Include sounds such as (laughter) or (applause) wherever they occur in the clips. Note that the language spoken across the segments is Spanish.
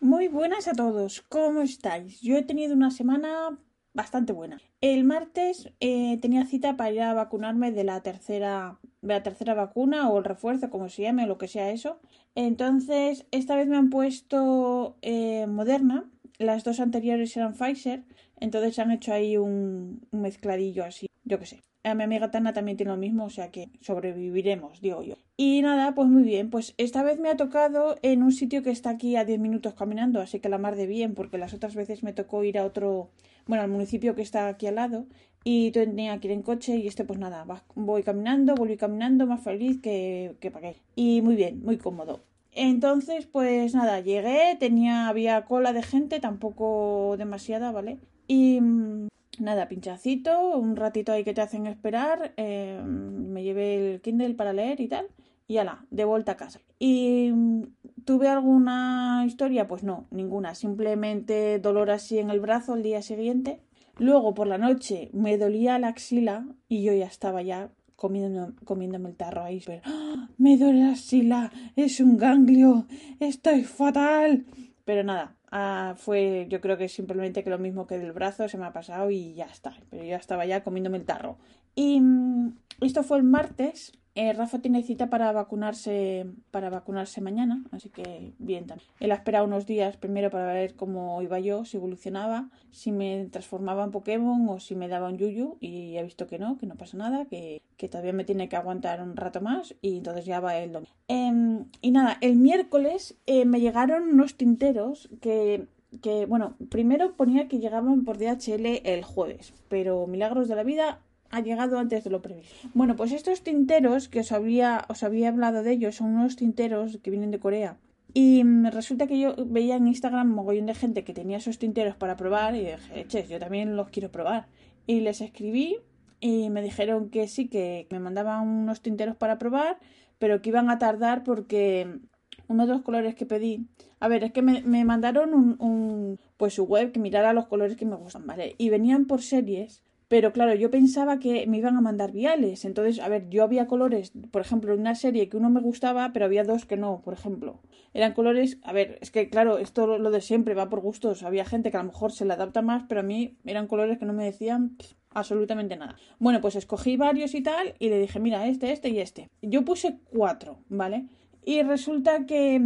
Muy buenas a todos, ¿cómo estáis? Yo he tenido una semana bastante buena. El martes eh, tenía cita para ir a vacunarme de la tercera, de la tercera vacuna o el refuerzo, como se llame, o lo que sea eso. Entonces, esta vez me han puesto eh, Moderna. Las dos anteriores eran Pfizer. Entonces han hecho ahí un, un mezcladillo así, yo qué sé. A mi amiga Tana también tiene lo mismo, o sea que sobreviviremos, digo yo. Y nada, pues muy bien, pues esta vez me ha tocado en un sitio que está aquí a 10 minutos caminando, así que la mar de bien, porque las otras veces me tocó ir a otro, bueno, al municipio que está aquí al lado, y tenía que ir en coche, y este pues nada, voy caminando, volví caminando, más feliz que, que para qué. Y muy bien, muy cómodo. Entonces, pues nada, llegué, tenía, había cola de gente, tampoco demasiada, ¿vale? Y mm, nada, pinchacito, un ratito ahí que te hacen esperar, eh, me llevé el Kindle para leer y tal, y ala, de vuelta a casa. ¿Y mm, tuve alguna historia? Pues no, ninguna, simplemente dolor así en el brazo el día siguiente. Luego por la noche me dolía la axila y yo ya estaba ya comiéndome, comiéndome el tarro ahí. ¡Ah! Me duele la axila, es un ganglio, estoy fatal. Pero nada, Ah, fue yo creo que simplemente que lo mismo que del brazo se me ha pasado y ya está. Pero yo estaba ya comiéndome el tarro. Y mm, esto fue el martes eh, Rafa tiene cita para vacunarse para vacunarse mañana, así que bien también. Él ha esperado unos días primero para ver cómo iba yo, si evolucionaba, si me transformaba en Pokémon o si me daba un Yuyu y he visto que no, que no pasa nada, que, todavía me tiene que aguantar un rato más y entonces ya va el domingo. Em, y nada, el miércoles eh, me llegaron unos tinteros que que, bueno, primero ponía que llegaban por DHL el jueves, pero milagros de la vida, ha llegado antes de lo previsto. Bueno, pues estos tinteros que os había, os había hablado de ellos son unos tinteros que vienen de Corea. Y resulta que yo veía en Instagram mogollón de gente que tenía esos tinteros para probar y dije, che, yo también los quiero probar. Y les escribí y me dijeron que sí, que me mandaban unos tinteros para probar, pero que iban a tardar porque uno de los colores que pedí. A ver, es que me, me mandaron un, un, pues su web que mirara los colores que me gustan, ¿vale? Y venían por series pero claro, yo pensaba que me iban a mandar viales. Entonces, a ver, yo había colores, por ejemplo, en una serie que uno me gustaba, pero había dos que no, por ejemplo. Eran colores, a ver, es que claro, esto lo de siempre va por gustos. Había gente que a lo mejor se le adapta más, pero a mí eran colores que no me decían absolutamente nada. Bueno, pues escogí varios y tal, y le dije, mira, este, este y este. Yo puse cuatro, ¿vale? Y resulta que,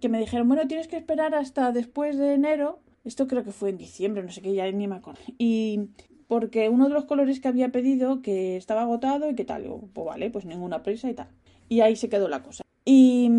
que me dijeron, bueno, tienes que esperar hasta después de enero. Esto creo que fue en diciembre, no sé qué, ya ni me acuerdo. Y porque uno de los colores que había pedido que estaba agotado y que tal, pues vale, pues ninguna prisa y tal. Y ahí se quedó la cosa. Y,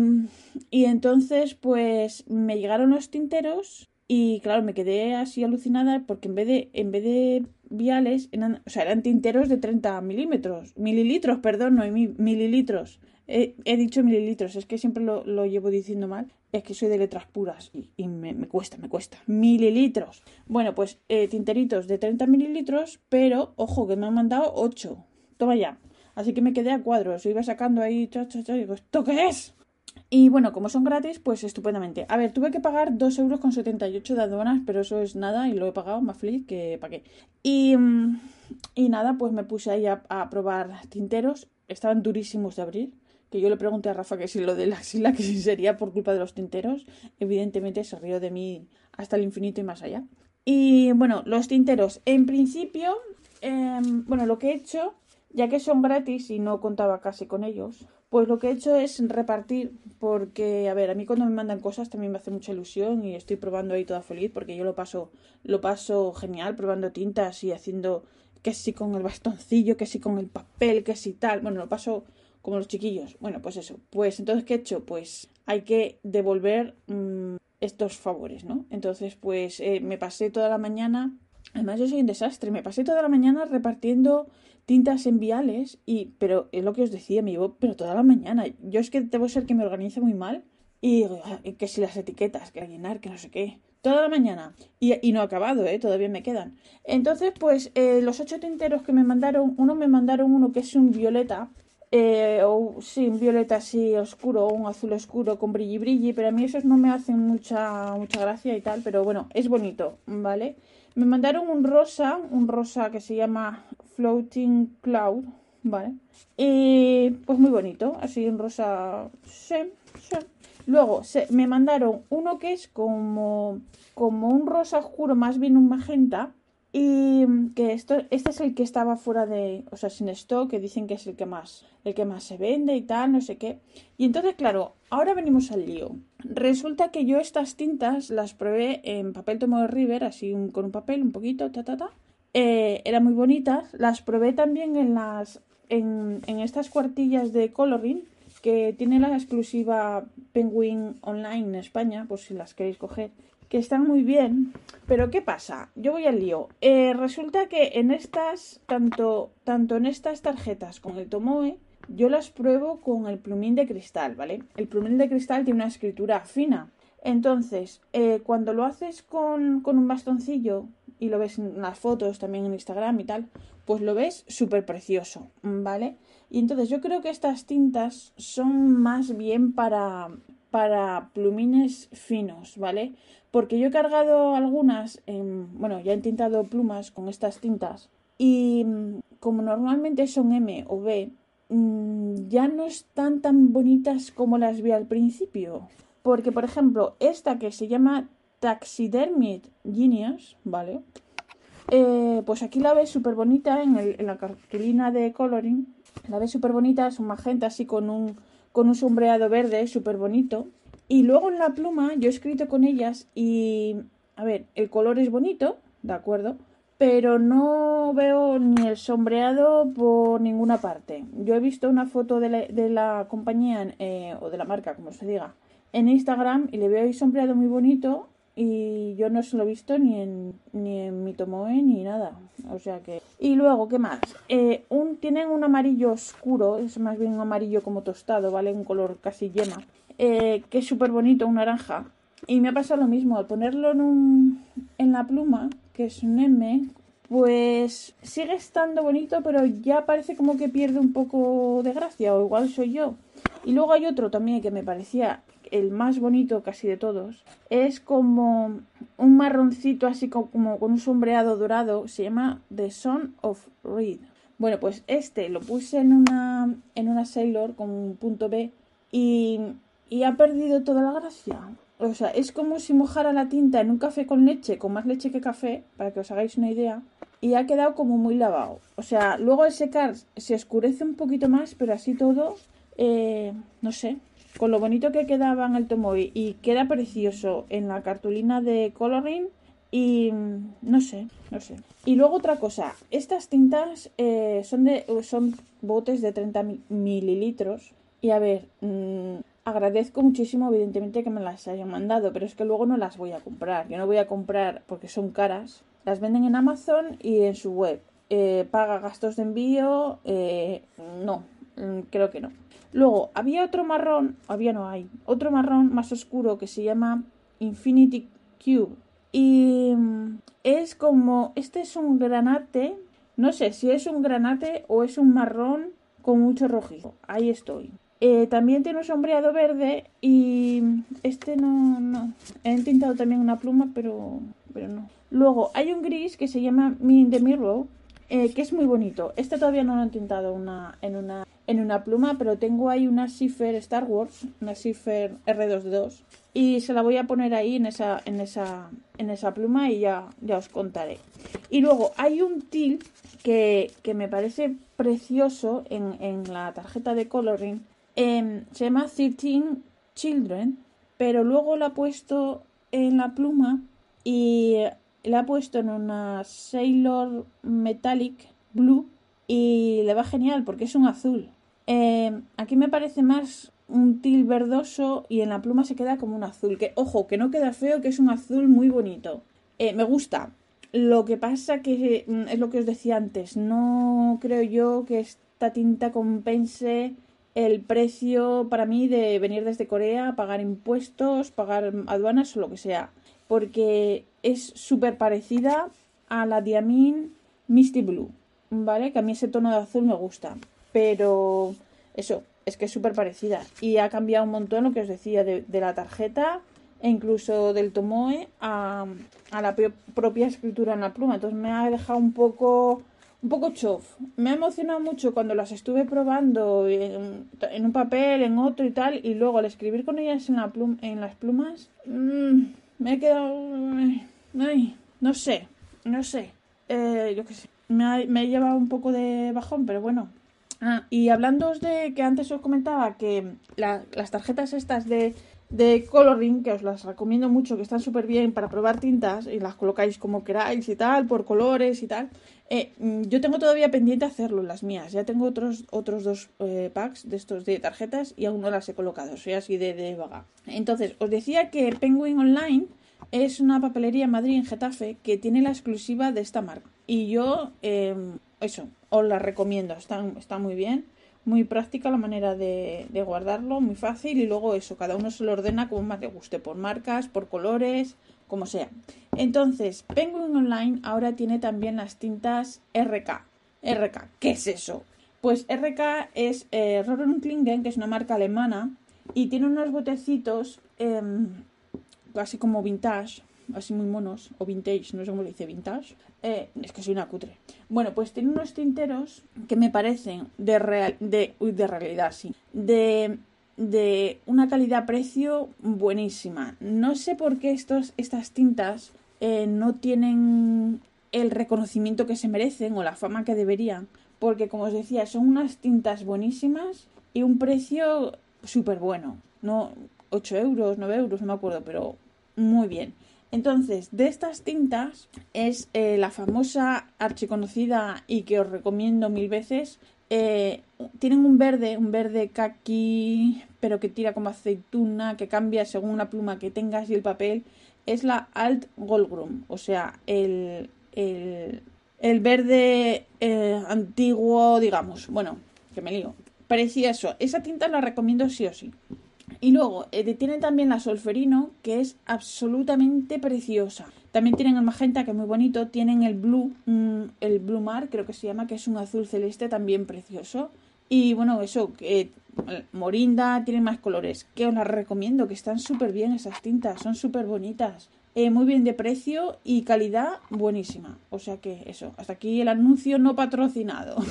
y entonces pues me llegaron los tinteros y claro, me quedé así alucinada porque en vez de, en vez de viales, eran, o sea, eran tinteros de 30 milímetros, mililitros, perdón, no, mililitros. He, dicho mililitros, es que siempre lo, llevo diciendo mal, es que soy de letras puras y, me, cuesta, me cuesta. Mililitros. Bueno, pues eh, tinteritos de 30 mililitros, pero ojo que me han mandado 8. Toma ya. Así que me quedé a cuadros, iba sacando ahí, cha, cha, cha, digo, ¿esto qué es? Y bueno, como son gratis, pues estupendamente. A ver, tuve que pagar 2,78 euros de aduanas, pero eso es nada y lo he pagado más feliz que para qué. Y, mm, y nada, pues me puse ahí a, a probar tinteros. Estaban durísimos de abrir que yo le pregunté a Rafa que si lo de la axila, que si sería por culpa de los tinteros, evidentemente se rió de mí hasta el infinito y más allá. Y bueno, los tinteros, en principio, em, bueno, lo que he hecho, ya que son gratis y no contaba casi con ellos, pues lo que he hecho es repartir, porque, a ver, a mí cuando me mandan cosas también me hace mucha ilusión y estoy probando ahí toda feliz, porque yo lo paso, lo paso genial probando tintas y haciendo que si con el bastoncillo, que si con el papel, que si tal, bueno, lo paso como los chiquillos. Bueno, pues eso. Pues entonces, ¿qué he hecho? Pues hay que devolver mm, estos favores, ¿no? Entonces, pues eh, me pasé toda la mañana. Además, yo soy un desastre. Me pasé toda la mañana repartiendo tintas en viales y pero es lo que os decía me llevo pero toda la mañana yo es que debo ser que me organizo muy mal y que si las etiquetas que llenar que no sé qué toda la mañana y, y no he acabado eh todavía me quedan entonces pues eh, los ocho tinteros que me mandaron uno me mandaron uno que es un violeta eh, sí, un violeta así oscuro o un azul oscuro con brilli brilli, pero a mí esos no me hacen mucha, mucha gracia y tal, pero bueno, es bonito, ¿vale? Me mandaron un rosa, un rosa que se llama Floating Cloud, ¿vale? Y pues muy bonito, así un rosa. Luego se, me mandaron uno que es como, como un rosa oscuro, más bien un magenta. Y que esto, este es el que estaba fuera de, o sea, sin stock, que dicen que es el que más, el que más se vende y tal, no sé qué. Y entonces, claro, ahora venimos al lío. Resulta que yo estas tintas las probé en papel tomo de River, así con un papel, un poquito, ta, ta, ta. Eh, eran muy bonitas. Las probé también en las, en, en estas cuartillas de coloring que tiene la exclusiva Penguin Online en España, por si las queréis coger, que están muy bien. Pero ¿qué pasa? Yo voy al lío. Eh, resulta que en estas, tanto, tanto en estas tarjetas con el Tomoe, yo las pruebo con el plumín de cristal, ¿vale? El plumín de cristal tiene una escritura fina. Entonces, eh, cuando lo haces con, con un bastoncillo y lo ves en las fotos, también en Instagram y tal, pues lo ves súper precioso, ¿vale? Y entonces yo creo que estas tintas son más bien para, para plumines finos, ¿vale? Porque yo he cargado algunas, bueno, ya he tintado plumas con estas tintas y mm, como normalmente son M o B, mm, ya no están tan bonitas como las vi al principio. Porque, por ejemplo, esta que se llama Taxidermied Genius, ¿vale? Eh, pues aquí la ves súper bonita en, en, la cartulina de coloring. La ves súper bonita, es un magenta así con un, con un sombreado verde súper bonito. Y luego en la pluma yo he escrito con ellas y, a ver, el color es bonito, ¿de acuerdo? Pero no veo ni el sombreado por ninguna parte. Yo he visto una foto de la, de la compañía eh, o de la marca, como se diga, en Instagram y le veo ahí sombreado muy bonito y yo no se lo he visto ni en, ni en ni nada. O sea que. Y luego, ¿qué más? Eh, un, tienen un amarillo oscuro, es más bien un amarillo como tostado, ¿vale? Un color casi yema. Eh, que es súper bonito, un naranja. Y me ha pasado lo mismo, al ponerlo en, un, en la pluma, que es un M, pues sigue estando bonito, pero ya parece como que pierde un poco de gracia, o igual soy yo. Y luego hay otro también que me parecía el más bonito casi de todos, es como un marroncito así como, con un sombreado dorado, se llama The Son of Reed. Bueno, pues este lo puse en una, en una Sailor con un punto B y, y ha perdido toda la gracia. O sea, es como si mojara la tinta en un café con leche, con más leche que café, para que os hagáis una idea, y ha quedado como muy lavado. O sea, luego al secar se oscurece un poquito más, pero así todo, eh, no sé, con lo bonito que quedaba en el Tomoe y queda precioso en la cartulina de coloring y mm, no sé, no sé. Y luego otra cosa, estas tintas eh, son de son botes de 30 mililitros y a ver, mmm, agradezco muchísimo evidentemente que me las hayan mandado, pero es que luego no las voy a comprar. Yo no voy a comprar porque son caras. Las venden en Amazon y en su web. Eh, paga gastos de envío, eh, no, mm, creo que no. Luego, había otro marrón, había no hay, otro marrón más oscuro que se llama Infinity Cube. Y mm, es como, este es un granate, no sé si es un granate o es un marrón con mucho rojizo. Ahí estoy. Eh, también tiene un sombreado verde y este no, no. He intentado también una pluma, pero, pero no. Luego hay un gris que se llama Me in the Mirror, eh, que es muy bonito. Este todavía no lo he intentado una, en, una, en una pluma, pero tengo ahí una Cipher Star Wars, una Cipher R22, y se la voy a poner ahí en esa, en esa, en esa pluma y ya, ya os contaré. Y luego hay un til que, que me parece precioso en, en la tarjeta de coloring. Em, se llama 13 Children, pero luego la he puesto en la pluma y la he puesto en una Sailor Metallic Blue y le va genial porque es un azul. Eh, aquí me parece más un til verdoso y en la pluma se queda como un azul. Que, ojo, que no queda feo, que es un azul muy bonito. Eh, me gusta. Lo que pasa que mm, es lo que os decía antes. No creo yo que esta tinta compense el precio para mí de venir desde Corea, pagar impuestos, pagar aduanas o lo que sea. Porque es súper parecida a la Diamine Misty Blue, ¿vale? Que a mí ese tono de azul me gusta, pero eso, es que es súper parecida y ha cambiado un montón lo que os decía de, la tarjeta e incluso del Tomoe a, a la propia escritura en la pluma, entonces me ha dejado un poco un poco chof. Me ha emocionado mucho cuando las estuve probando en, un papel, en otro y tal, y luego al escribir con ellas en, la en las plumas, mm, me he quedado... Ay, no sé, no sé. Eh, yo qué sé. Me ha, me llevado un poco de bajón, pero bueno. Ah, y hablando de que antes os comentaba que las tarjetas estas de de coloring que os las recomiendo mucho que están súper bien para probar tintas y las colocáis como queráis y tal por colores y tal eh, mm, yo tengo todavía pendiente hacerlo las mías ya tengo otros otros dos eh, packs de estos de tarjetas y aún no las he colocado soy así de, de vaga entonces os decía que Penguin Online es una papelería en Madrid en Getafe que tiene la exclusiva de esta marca y yo em, eso os la recomiendo están está muy bien muy práctica la manera de, guardarlo, muy fácil y luego eso, cada uno se lo ordena como más le guste, por marcas, por colores, como sea. Entonces, Penguin Online ahora tiene también las tintas RK. RK, ¿qué es eso? Pues RK es eh, Klingen, que es una marca alemana, y tiene unos botecitos em, casi como vintage, así muy monos, o vintage, no sé cómo le dice vintage. Eh, es que soy una cutre. Bueno, pues tiene unos tinteros que me parecen de, real, de, de realidad, sí. De, de una calidad-precio buenísima. No sé por qué estos, estas tintas eh, no tienen el reconocimiento que se merecen o la fama que deberían. Porque, como os decía, son unas tintas buenísimas y un precio súper bueno. No 8 euros, 9 euros, no me acuerdo, pero muy bien. Entonces, de estas tintas es eh, la famosa archiconocida y que os recomiendo mil veces. Eh, tienen un verde, un verde kaki, pero que tira como aceituna, que cambia según la pluma que tengas y el papel. Es la Alt Goldgrum, o sea, el, el, el verde eh, antiguo, digamos. Bueno, que me lío. Precioso. Esa tinta la recomiendo sí o sí. Y luego eh, tienen también la Solferino, que es absolutamente preciosa. También tienen el magenta, que es muy bonito. Tienen el blue, mm, el blue mar, creo que se llama, que es un azul celeste también precioso. Y bueno, eso, que Morinda, tienen más colores. Que os las recomiendo, que están súper bien esas tintas, son súper bonitas. Eh, muy bien de precio y calidad buenísima. O sea que eso, hasta aquí el anuncio no patrocinado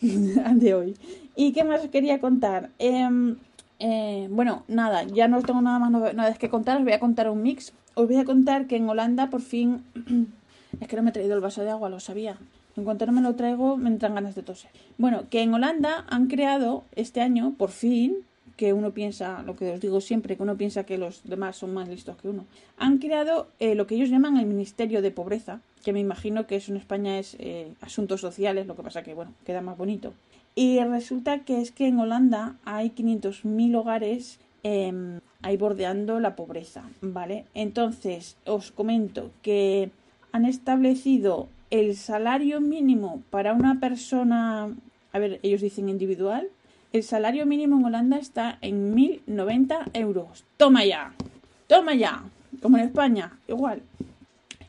(laughs) de hoy. ¿Y qué más quería contar? Eh, eh, bueno, nada, ya no tengo nada más nada que contar, os voy a contar un mix. Os voy a contar que en Holanda por fin... (clears throat) es que no me he traído el vaso de agua, lo sabía. En cuanto no me lo traigo, me entran ganas de toser. Bueno, que en Holanda han creado este año, por fin, que uno piensa, lo que os digo siempre, que uno piensa que los demás son más listos que uno, han creado eh, lo que ellos llaman el Ministerio de Pobreza, que me imagino que eso en España es eh, asuntos sociales, lo que pasa que, bueno, queda más bonito. Y resulta que es que en Holanda hay 500.000 hogares eh, ahí bordeando la pobreza, ¿vale? Entonces, os comento que han establecido el salario mínimo para una persona, a ver, ellos dicen individual, el salario mínimo en Holanda está en 1.090 euros. Toma ya, toma ya, como en España, igual.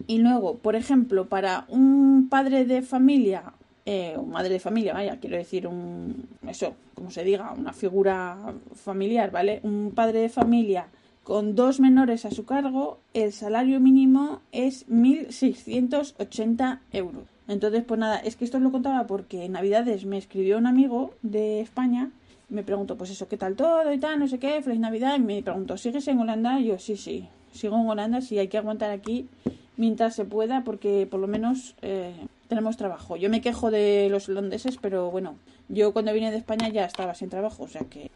Y luego, por ejemplo, para un padre de familia eh, madre de familia, vaya, quiero decir, un, eso, como se diga, una figura familiar, ¿vale? Un padre de familia con dos menores a su cargo, el salario mínimo es 1.680 euros. Entonces, pues nada, es que esto os lo contaba porque en Navidades me escribió un amigo de España, me preguntó, pues eso, ¿qué tal todo y tal? No sé qué, feliz Navidad, y me preguntó, ¿sigues en Holanda? Y yo, sí, sí, sigo en Holanda, sí, hay que aguantar aquí mientras se pueda porque por lo menos eh, tenemos trabajo. Yo me quejo de los holandeses, pero bueno, yo cuando vine de España ya estaba sin trabajo, o sea que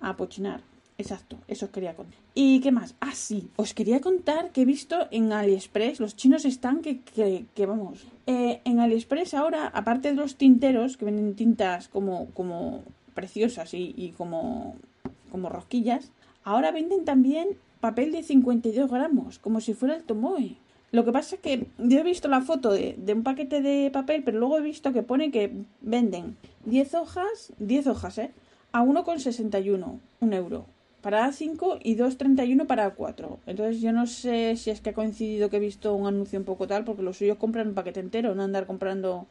a pochinar. Exacto, eso os quería contar. ¿Y qué más? Ah, sí, os quería contar que he visto en AliExpress, los chinos están que, que, vamos. Eh, en AliExpress ahora, aparte de los tinteros, que venden tintas como, como preciosas y, y como, como rosquillas, ahora venden también papel de 52 gramos, como si fuera el Tomoe. Lo que pasa es que yo he visto la foto de, un paquete de papel, pero luego he visto que pone que venden 10 hojas, 10 hojas, ¿eh? A 1,61, un euro. Para A5 y 2,31 para A4. Entonces yo no sé si es que ha coincidido que he visto un anuncio un poco tal, porque los suyos compran un paquete entero, no andar comprando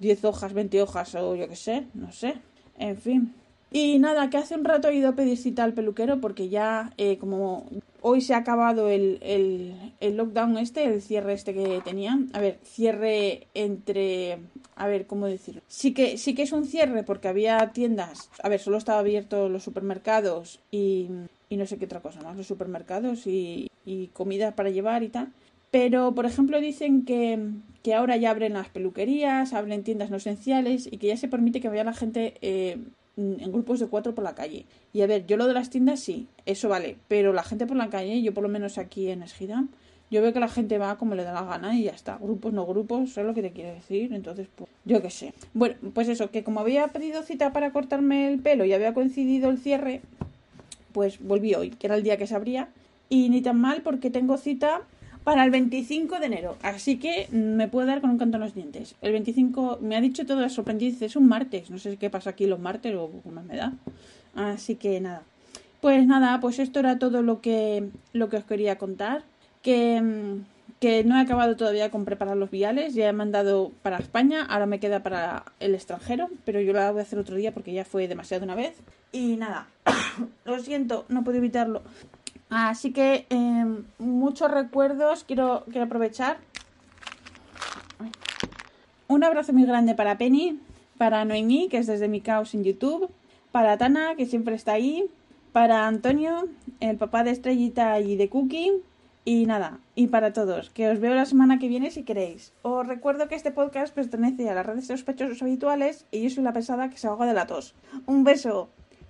10 hojas, 20 hojas o yo qué sé, no sé. En fin. Y nada, que hace un rato he ido a pedir cita al peluquero porque ya eh, como hoy se ha acabado el, el, el, lockdown este, el cierre este que tenían. A ver, cierre entre a ver, ¿cómo decirlo? Sí que, sí que es un cierre porque había tiendas, a ver, solo estaba abierto los supermercados y, y no sé qué otra cosa más, los supermercados y, y comida para llevar y tal. Pero, por ejemplo, dicen que, que, ahora ya abren las peluquerías, abren tiendas no esenciales y que ya se permite que vaya la gente eh, en grupos de cuatro por la calle. Y a ver, yo lo de las tiendas sí, eso vale, pero la gente por la calle, yo por lo menos aquí en Esgidam, yo veo que la gente va como le da la gana y ya está. Grupos, no grupos, es lo que te quiero decir. Entonces, pues, yo qué sé. Bueno, pues eso, que como había pedido cita para cortarme el pelo y había coincidido el cierre, pues volví hoy, que era el día que se abría. Y ni tan mal porque tengo cita para el 25 de enero. Así que me puedo dar con un canto en los dientes. El 25, me ha dicho todo eso, sorprendido, es un martes. No sé qué pasa aquí los martes o cómo me da. Así que nada. Pues nada, pues esto era todo lo que, lo que os quería contar. Que, que no he acabado todavía con preparar los viales. Ya he mandado para España, ahora me queda para el extranjero. Pero yo lo voy a hacer otro día porque ya fue demasiado una vez. Y nada, (coughs) lo siento, no puedo evitarlo. Así que eh, muchos recuerdos quiero, quiero aprovechar. Un abrazo muy grande para Penny, para Noemí, que es desde mi caos en YouTube, para Tana, que siempre está ahí, para Antonio, el papá de Estrellita y de Cookie, y nada, y para todos, que os veo la semana que viene si queréis. Os recuerdo que este podcast pertenece a las redes de sospechosos habituales y yo soy la pesada que se ahoga de la tos. Un beso.